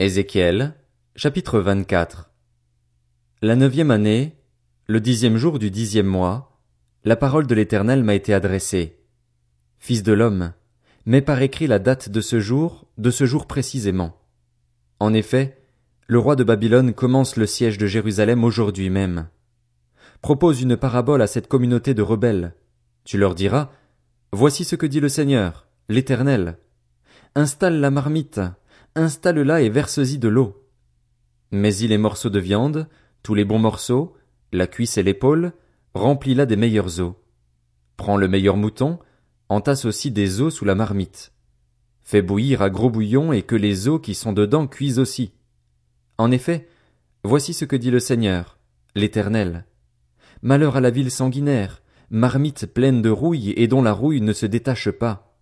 Ézéchiel, chapitre 24. La neuvième année, le dixième jour du dixième mois, la parole de l'Éternel m'a été adressée. Fils de l'homme, mets par écrit la date de ce jour, de ce jour précisément. En effet, le roi de Babylone commence le siège de Jérusalem aujourd'hui même. Propose une parabole à cette communauté de rebelles. Tu leur diras, Voici ce que dit le Seigneur, l'Éternel. Installe la marmite, installe-la et verse-y de l'eau. Mets-y les morceaux de viande, tous les bons morceaux, la cuisse et l'épaule, remplis-la des meilleurs os. Prends le meilleur mouton, entasse aussi des os sous la marmite. Fais bouillir à gros bouillon et que les os qui sont dedans cuisent aussi. En effet, voici ce que dit le Seigneur, l'Éternel. Malheur à la ville sanguinaire, marmite pleine de rouille et dont la rouille ne se détache pas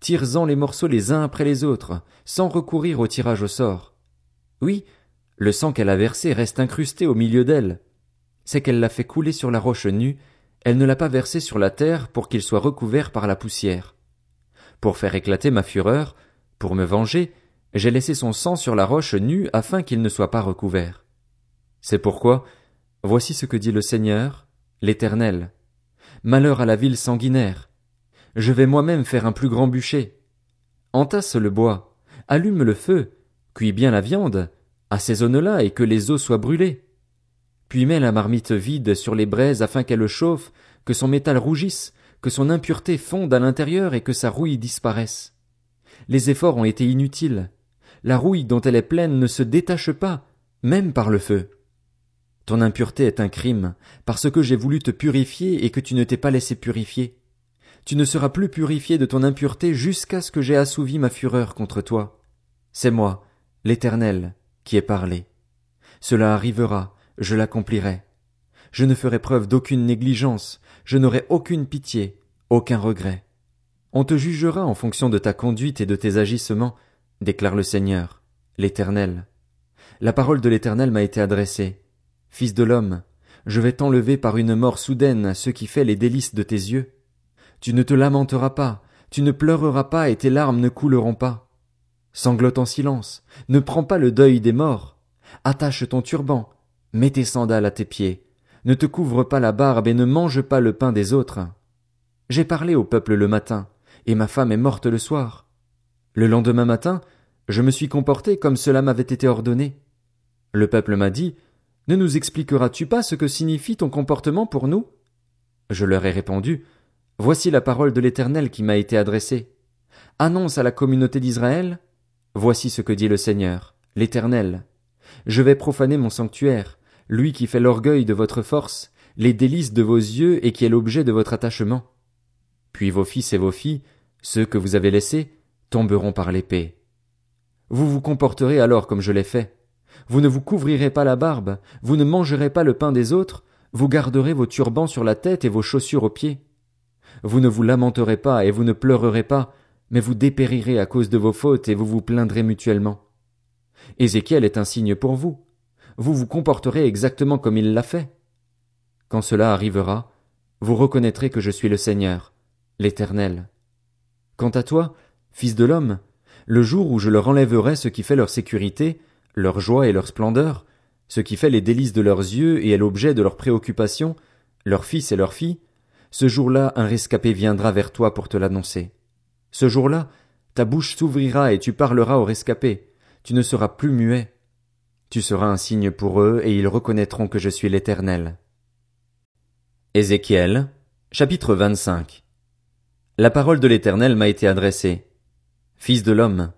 tire-en les morceaux les uns après les autres, sans recourir au tirage au sort. Oui, le sang qu'elle a versé reste incrusté au milieu d'elle. C'est qu'elle l'a fait couler sur la roche nue, elle ne l'a pas versé sur la terre pour qu'il soit recouvert par la poussière. Pour faire éclater ma fureur, pour me venger, j'ai laissé son sang sur la roche nue afin qu'il ne soit pas recouvert. C'est pourquoi, voici ce que dit le Seigneur, l'Éternel. Malheur à la ville sanguinaire, je vais moi-même faire un plus grand bûcher. Entasse le bois, allume le feu, cuis bien la viande, assaisonne-la et que les os soient brûlés. Puis mets la marmite vide sur les braises afin qu'elle chauffe, que son métal rougisse, que son impureté fonde à l'intérieur et que sa rouille disparaisse. Les efforts ont été inutiles. La rouille dont elle est pleine ne se détache pas, même par le feu. Ton impureté est un crime, parce que j'ai voulu te purifier et que tu ne t'es pas laissé purifier tu ne seras plus purifié de ton impureté jusqu'à ce que j'aie assouvi ma fureur contre toi. C'est moi, l'Éternel, qui ai parlé. Cela arrivera, je l'accomplirai. Je ne ferai preuve d'aucune négligence, je n'aurai aucune pitié, aucun regret. On te jugera en fonction de ta conduite et de tes agissements, déclare le Seigneur, l'Éternel. La parole de l'Éternel m'a été adressée. Fils de l'homme, je vais t'enlever par une mort soudaine ce qui fait les délices de tes yeux. Tu ne te lamenteras pas, tu ne pleureras pas et tes larmes ne couleront pas. Sanglote en silence, ne prends pas le deuil des morts. Attache ton turban, mets tes sandales à tes pieds, ne te couvre pas la barbe et ne mange pas le pain des autres. J'ai parlé au peuple le matin, et ma femme est morte le soir. Le lendemain matin, je me suis comporté comme cela m'avait été ordonné. Le peuple m'a dit, Ne nous expliqueras-tu pas ce que signifie ton comportement pour nous? Je leur ai répondu, Voici la parole de l'Éternel qui m'a été adressée. Annonce à la communauté d'Israël. Voici ce que dit le Seigneur, l'Éternel. Je vais profaner mon sanctuaire, lui qui fait l'orgueil de votre force, les délices de vos yeux et qui est l'objet de votre attachement. Puis vos fils et vos filles, ceux que vous avez laissés, tomberont par l'épée. Vous vous comporterez alors comme je l'ai fait. Vous ne vous couvrirez pas la barbe, vous ne mangerez pas le pain des autres, vous garderez vos turbans sur la tête et vos chaussures aux pieds. Vous ne vous lamenterez pas et vous ne pleurerez pas, mais vous dépérirez à cause de vos fautes et vous vous plaindrez mutuellement. Ézéchiel est un signe pour vous. Vous vous comporterez exactement comme il l'a fait. Quand cela arrivera, vous reconnaîtrez que je suis le Seigneur, l'Éternel. Quant à toi, fils de l'homme, le jour où je leur enlèverai ce qui fait leur sécurité, leur joie et leur splendeur, ce qui fait les délices de leurs yeux et est l'objet de leurs préoccupations, leurs fils et leurs filles, ce jour-là, un rescapé viendra vers toi pour te l'annoncer. Ce jour-là, ta bouche s'ouvrira et tu parleras au rescapé. Tu ne seras plus muet. Tu seras un signe pour eux et ils reconnaîtront que je suis l'Éternel. Ézéchiel, chapitre 25. La parole de l'Éternel m'a été adressée. Fils de l'homme,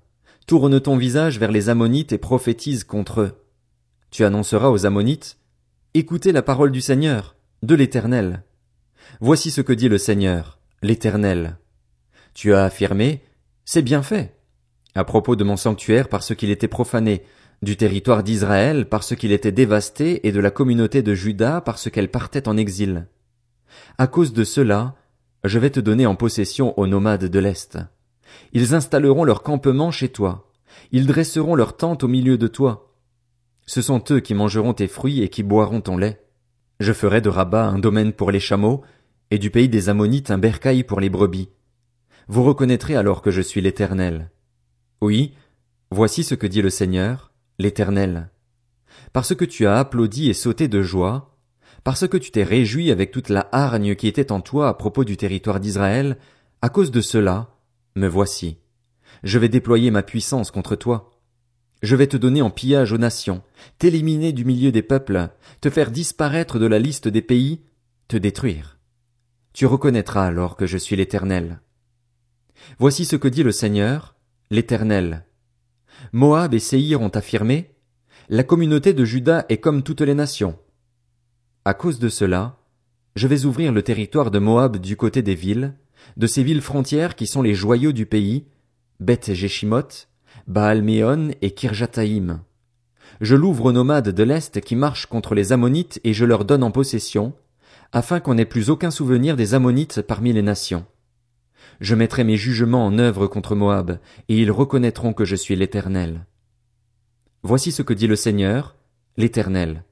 tourne ton visage vers les Ammonites et prophétise contre eux. Tu annonceras aux Ammonites, écoutez la parole du Seigneur, de l'Éternel. Voici ce que dit le Seigneur, l'Éternel. Tu as affirmé, c'est bien fait. À propos de mon sanctuaire parce qu'il était profané, du territoire d'Israël parce qu'il était dévasté et de la communauté de Juda parce qu'elle partait en exil. À cause de cela, je vais te donner en possession aux nomades de l'Est. Ils installeront leur campement chez toi. Ils dresseront leur tente au milieu de toi. Ce sont eux qui mangeront tes fruits et qui boiront ton lait. Je ferai de Rabat un domaine pour les chameaux, et du pays des Ammonites un bercail pour les brebis. Vous reconnaîtrez alors que je suis l'Éternel. Oui, Voici ce que dit le Seigneur, l'Éternel. Parce que tu as applaudi et sauté de joie, parce que tu t'es réjoui avec toute la hargne qui était en toi à propos du territoire d'Israël, à cause de cela, me voici. Je vais déployer ma puissance contre toi. Je vais te donner en pillage aux nations, t'éliminer du milieu des peuples, te faire disparaître de la liste des pays, te détruire. Tu reconnaîtras alors que je suis l'Éternel. Voici ce que dit le Seigneur, l'Éternel. Moab et Séhir ont affirmé, la communauté de Juda est comme toutes les nations. À cause de cela, je vais ouvrir le territoire de Moab du côté des villes, de ces villes frontières qui sont les joyaux du pays, Beth Jeshimoth, baal et Kirjataïm. Je l'ouvre aux nomades de l'Est qui marchent contre les Ammonites et je leur donne en possession, afin qu'on n'ait plus aucun souvenir des Ammonites parmi les nations. Je mettrai mes jugements en œuvre contre Moab, et ils reconnaîtront que je suis l'Éternel. Voici ce que dit le Seigneur, l'Éternel.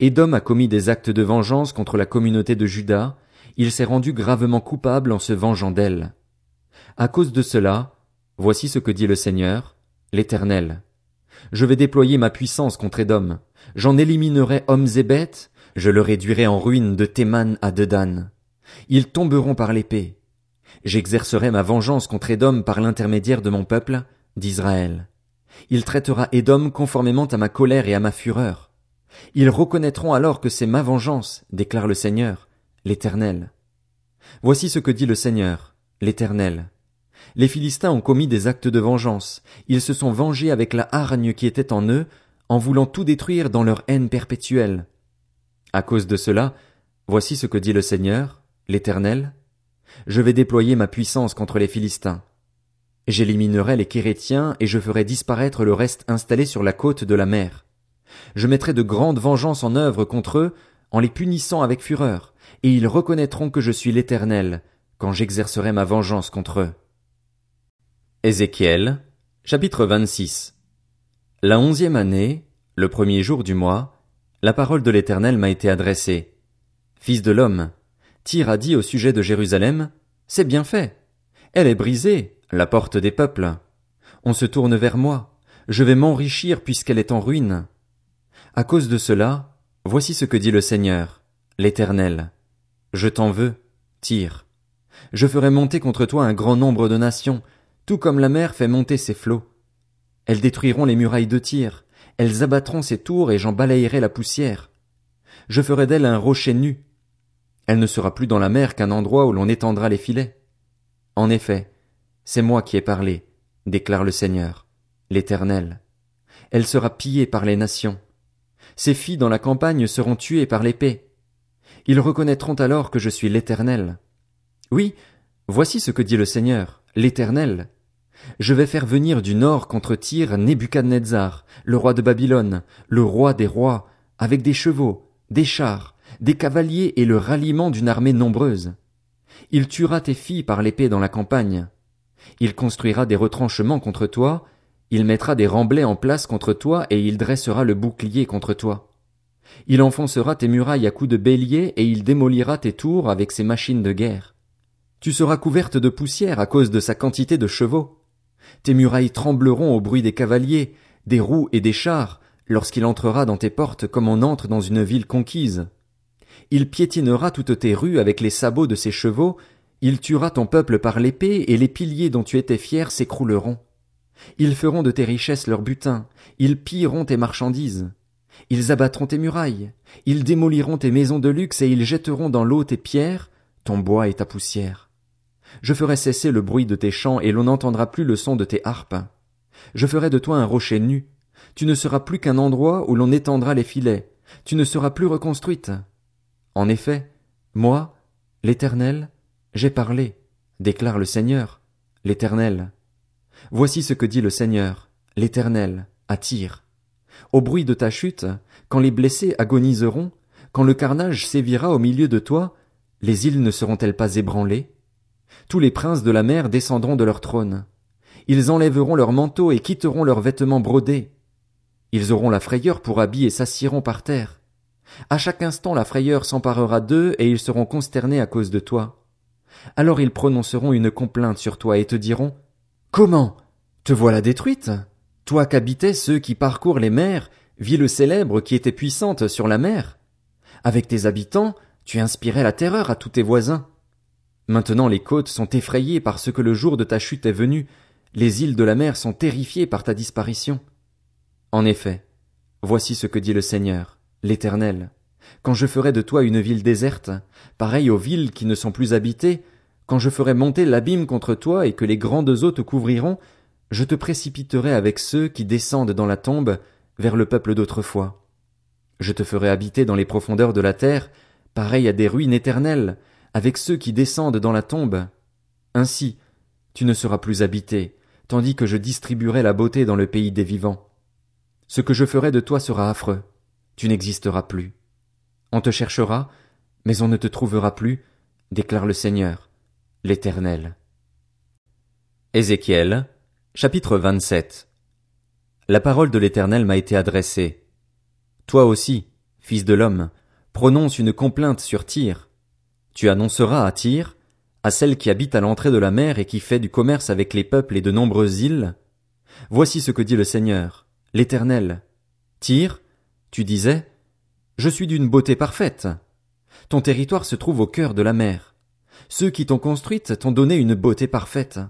Édom a commis des actes de vengeance contre la communauté de Juda, il s'est rendu gravement coupable en se vengeant d'elle. À cause de cela, voici ce que dit le Seigneur, l'Éternel. Je vais déployer ma puissance contre Édom, j'en éliminerai hommes et bêtes, je le réduirai en ruine de Théman à Dedan. Ils tomberont par l'épée. J'exercerai ma vengeance contre Édom par l'intermédiaire de mon peuple, d'Israël. Il traitera Édom conformément à ma colère et à ma fureur. Ils reconnaîtront alors que c'est ma vengeance, déclare le Seigneur, l'Éternel. Voici ce que dit le Seigneur, l'Éternel. Les Philistins ont commis des actes de vengeance, ils se sont vengés avec la hargne qui était en eux, en voulant tout détruire dans leur haine perpétuelle. À cause de cela, voici ce que dit le Seigneur, l'Éternel. Je vais déployer ma puissance contre les Philistins. J'éliminerai les Kérétiens et je ferai disparaître le reste installé sur la côte de la mer. Je mettrai de grandes vengeances en œuvre contre eux, en les punissant avec fureur, et ils reconnaîtront que je suis l'Éternel, quand j'exercerai ma vengeance contre eux. Ézéchiel, chapitre 26 La onzième année, le premier jour du mois, la parole de l'Éternel m'a été adressée. Fils de l'homme, Tyr a dit au sujet de Jérusalem, C'est bien fait. Elle est brisée, la porte des peuples. On se tourne vers moi. Je vais m'enrichir puisqu'elle est en ruine. À cause de cela, voici ce que dit le Seigneur, l'Éternel. Je t'en veux, tire. Je ferai monter contre toi un grand nombre de nations, tout comme la mer fait monter ses flots. Elles détruiront les murailles de Tyr, elles abattront ses tours et j'en balayerai la poussière. Je ferai d'elle un rocher nu. Elle ne sera plus dans la mer qu'un endroit où l'on étendra les filets. En effet, c'est moi qui ai parlé, déclare le Seigneur, l'Éternel. Elle sera pillée par les nations. Ses filles dans la campagne seront tuées par l'épée. Ils reconnaîtront alors que je suis l'Éternel. Oui, voici ce que dit le Seigneur, l'Éternel. Je vais faire venir du nord contre Tyr Nebuchadnezzar, le roi de Babylone, le roi des rois, avec des chevaux, des chars, des cavaliers et le ralliement d'une armée nombreuse. Il tuera tes filles par l'épée dans la campagne. Il construira des retranchements contre toi, il mettra des remblais en place contre toi et il dressera le bouclier contre toi. Il enfoncera tes murailles à coups de bélier et il démolira tes tours avec ses machines de guerre. Tu seras couverte de poussière à cause de sa quantité de chevaux. Tes murailles trembleront au bruit des cavaliers, des roues et des chars, lorsqu'il entrera dans tes portes comme on entre dans une ville conquise. Il piétinera toutes tes rues avec les sabots de ses chevaux, il tuera ton peuple par l'épée et les piliers dont tu étais fier s'écrouleront. Ils feront de tes richesses leur butin, ils pilleront tes marchandises. Ils abattront tes murailles, ils démoliront tes maisons de luxe et ils jetteront dans l'eau tes pierres, ton bois et ta poussière. Je ferai cesser le bruit de tes chants et l'on n'entendra plus le son de tes harpes. Je ferai de toi un rocher nu. Tu ne seras plus qu'un endroit où l'on étendra les filets. Tu ne seras plus reconstruite. En effet, moi, l'Éternel, j'ai parlé, déclare le Seigneur, l'Éternel. Voici ce que dit le Seigneur, l'Éternel, à Tyr. Au bruit de ta chute, quand les blessés agoniseront, quand le carnage sévira au milieu de toi, les îles ne seront-elles pas ébranlées? Tous les princes de la mer descendront de leur trône. Ils enlèveront leurs manteaux et quitteront leurs vêtements brodés. Ils auront la frayeur pour habit et s'assieront par terre. À chaque instant la frayeur s'emparera d'eux et ils seront consternés à cause de toi. Alors ils prononceront une complainte sur toi et te diront Comment? Te voilà détruite? Toi qu'habitaient ceux qui parcourent les mers, ville célèbre qui était puissante sur la mer. Avec tes habitants, tu inspirais la terreur à tous tes voisins. Maintenant les côtes sont effrayées parce que le jour de ta chute est venu, les îles de la mer sont terrifiées par ta disparition. En effet, voici ce que dit le Seigneur, l'Éternel. Quand je ferai de toi une ville déserte, pareille aux villes qui ne sont plus habitées, quand je ferai monter l'abîme contre toi et que les grandes eaux te couvriront, je te précipiterai avec ceux qui descendent dans la tombe vers le peuple d'autrefois. Je te ferai habiter dans les profondeurs de la terre, pareil à des ruines éternelles, avec ceux qui descendent dans la tombe. Ainsi, tu ne seras plus habité, tandis que je distribuerai la beauté dans le pays des vivants. Ce que je ferai de toi sera affreux, tu n'existeras plus. On te cherchera, mais on ne te trouvera plus, déclare le Seigneur, l'Éternel. Ézéchiel, chapitre 27 La parole de l'Éternel m'a été adressée. Toi aussi, fils de l'homme, prononce une complainte sur Tyr. Tu annonceras à Tyr, à celle qui habite à l'entrée de la mer et qui fait du commerce avec les peuples et de nombreuses îles. Voici ce que dit le Seigneur, l'Éternel. Tyr, tu disais, je suis d'une beauté parfaite. Ton territoire se trouve au cœur de la mer. Ceux qui t'ont construite t'ont donné une beauté parfaite.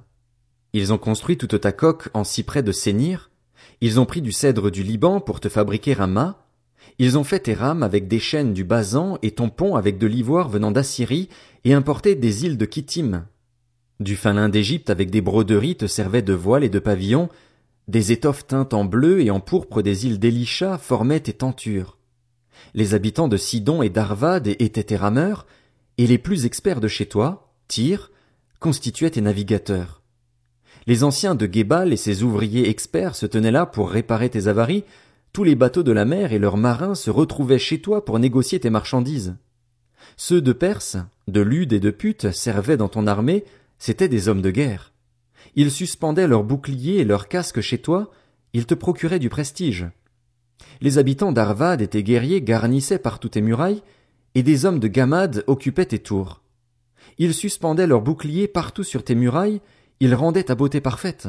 Ils ont construit toute ta coque en cyprès de Sénir. Ils ont pris du cèdre du Liban pour te fabriquer un mât. Ils ont fait tes rames avec des chaînes du Basan et ton pont avec de l'ivoire venant d'Assyrie et importé des îles de Kittim. Du fin lin d'Égypte avec des broderies te servaient de voiles et de pavillons. Des étoffes teintes en bleu et en pourpre des îles d'Elisha formaient tes tentures. Les habitants de Sidon et d'Arvad étaient tes rameurs, et les plus experts de chez toi, Tyr, constituaient tes navigateurs. Les anciens de Gébal et ses ouvriers experts se tenaient là pour réparer tes avaries, tous les bateaux de la mer et leurs marins se retrouvaient chez toi pour négocier tes marchandises. Ceux de Perse, de Lude et de Pute servaient dans ton armée, c'étaient des hommes de guerre. Ils suspendaient leurs boucliers et leurs casques chez toi, ils te procuraient du prestige. Les habitants d'Arvad et tes guerriers garnissaient partout tes murailles, et des hommes de Gamad occupaient tes tours. Ils suspendaient leurs boucliers partout sur tes murailles, ils rendaient ta beauté parfaite.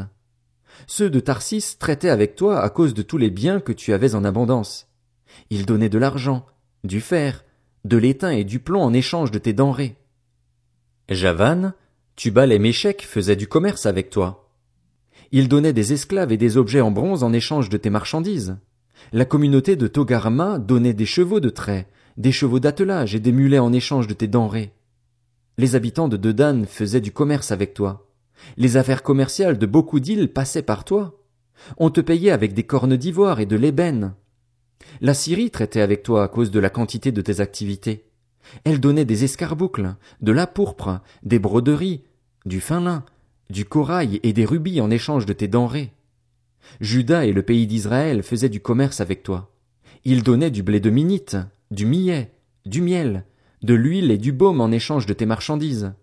Ceux de Tarsis traitaient avec toi à cause de tous les biens que tu avais en abondance. Ils donnaient de l'argent, du fer, de l'étain et du plomb en échange de tes denrées. Javan, Tubal et Méchec faisaient du commerce avec toi. Ils donnaient des esclaves et des objets en bronze en échange de tes marchandises. La communauté de Togarma donnait des chevaux de trait, des chevaux d'attelage et des mulets en échange de tes denrées. Les habitants de Dedan faisaient du commerce avec toi. Les affaires commerciales de beaucoup d'îles passaient par toi. On te payait avec des cornes d'ivoire et de l'ébène. La Syrie traitait avec toi à cause de la quantité de tes activités. Elle donnait des escarboucles, de la pourpre, des broderies, du fin lin, du corail et des rubis en échange de tes denrées. Judas et le pays d'Israël faisaient du commerce avec toi. Ils donnaient du blé de minite, du millet, du miel, de l'huile et du baume en échange de tes marchandises.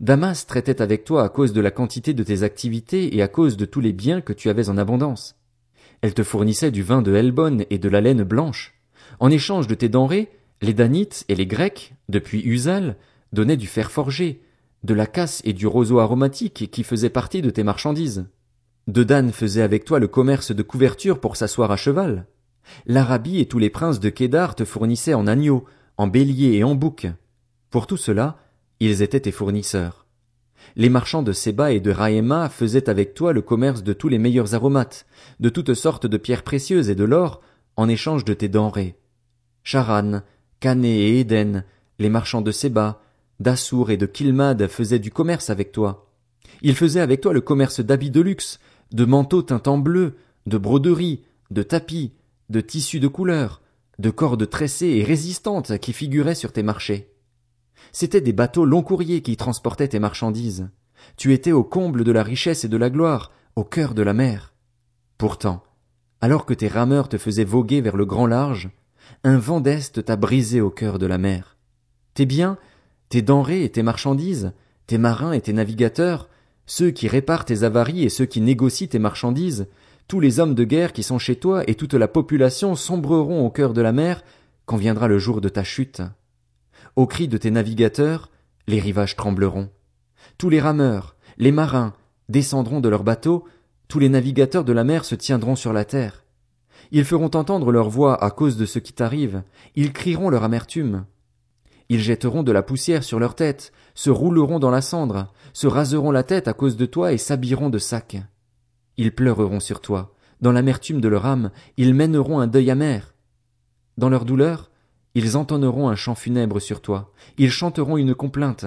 Damas traitait avec toi à cause de la quantité de tes activités et à cause de tous les biens que tu avais en abondance. Elle te fournissait du vin de Helbon et de la laine blanche. En échange de tes denrées, les Danites et les Grecs, depuis Usal, donnaient du fer forgé, de la casse et du roseau aromatique qui faisaient partie de tes marchandises. Dedan faisait avec toi le commerce de couverture pour s'asseoir à cheval. L'Arabie et tous les princes de Kédar te fournissaient en agneaux, en béliers et en boucs. Pour tout cela, ils étaient tes fournisseurs. Les marchands de Séba et de Raïma faisaient avec toi le commerce de tous les meilleurs aromates, de toutes sortes de pierres précieuses et de l'or, en échange de tes denrées. Charan, Cané et Éden, les marchands de Séba, d'Assour et de Kilmad faisaient du commerce avec toi. Ils faisaient avec toi le commerce d'habits de luxe, de manteaux teints en bleu, de broderies, de tapis, de tissus de couleur, de cordes tressées et résistantes qui figuraient sur tes marchés. C'étaient des bateaux long courriers qui transportaient tes marchandises. Tu étais au comble de la richesse et de la gloire, au cœur de la mer. Pourtant, alors que tes rameurs te faisaient voguer vers le grand large, un vent d'Est t'a brisé au cœur de la mer. Tes biens, tes denrées et tes marchandises, tes marins et tes navigateurs, ceux qui réparent tes avaries et ceux qui négocient tes marchandises, tous les hommes de guerre qui sont chez toi et toute la population sombreront au cœur de la mer quand viendra le jour de ta chute. Au cri de tes navigateurs, les rivages trembleront. Tous les rameurs, les marins, descendront de leurs bateaux, Tous les navigateurs de la mer se tiendront sur la terre. Ils feront entendre leur voix à cause de ce qui t'arrive, ils crieront leur amertume. Ils jetteront de la poussière sur leur tête, se rouleront dans la cendre, se raseront la tête à cause de toi et s'habilleront de sacs. Ils pleureront sur toi, dans l'amertume de leur âme, ils mèneront un deuil amer. Dans leur douleur, ils entonneront un chant funèbre sur toi, ils chanteront une complainte.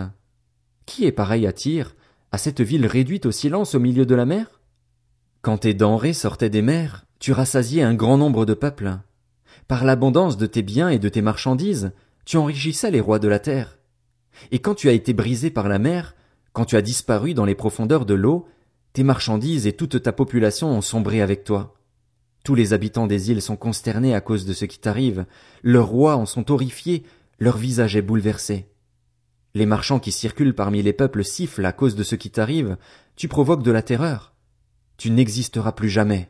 Qui est pareil à Tyr, à cette ville réduite au silence au milieu de la mer? Quand tes denrées sortaient des mers, tu rassasiais un grand nombre de peuples. Par l'abondance de tes biens et de tes marchandises, tu enrichissais les rois de la terre. Et quand tu as été brisé par la mer, quand tu as disparu dans les profondeurs de l'eau, tes marchandises et toute ta population ont sombré avec toi. Tous les habitants des îles sont consternés à cause de ce qui t'arrive, leurs rois en sont horrifiés, leur visage est bouleversé. Les marchands qui circulent parmi les peuples sifflent à cause de ce qui t'arrive, tu provoques de la terreur. Tu n'existeras plus jamais.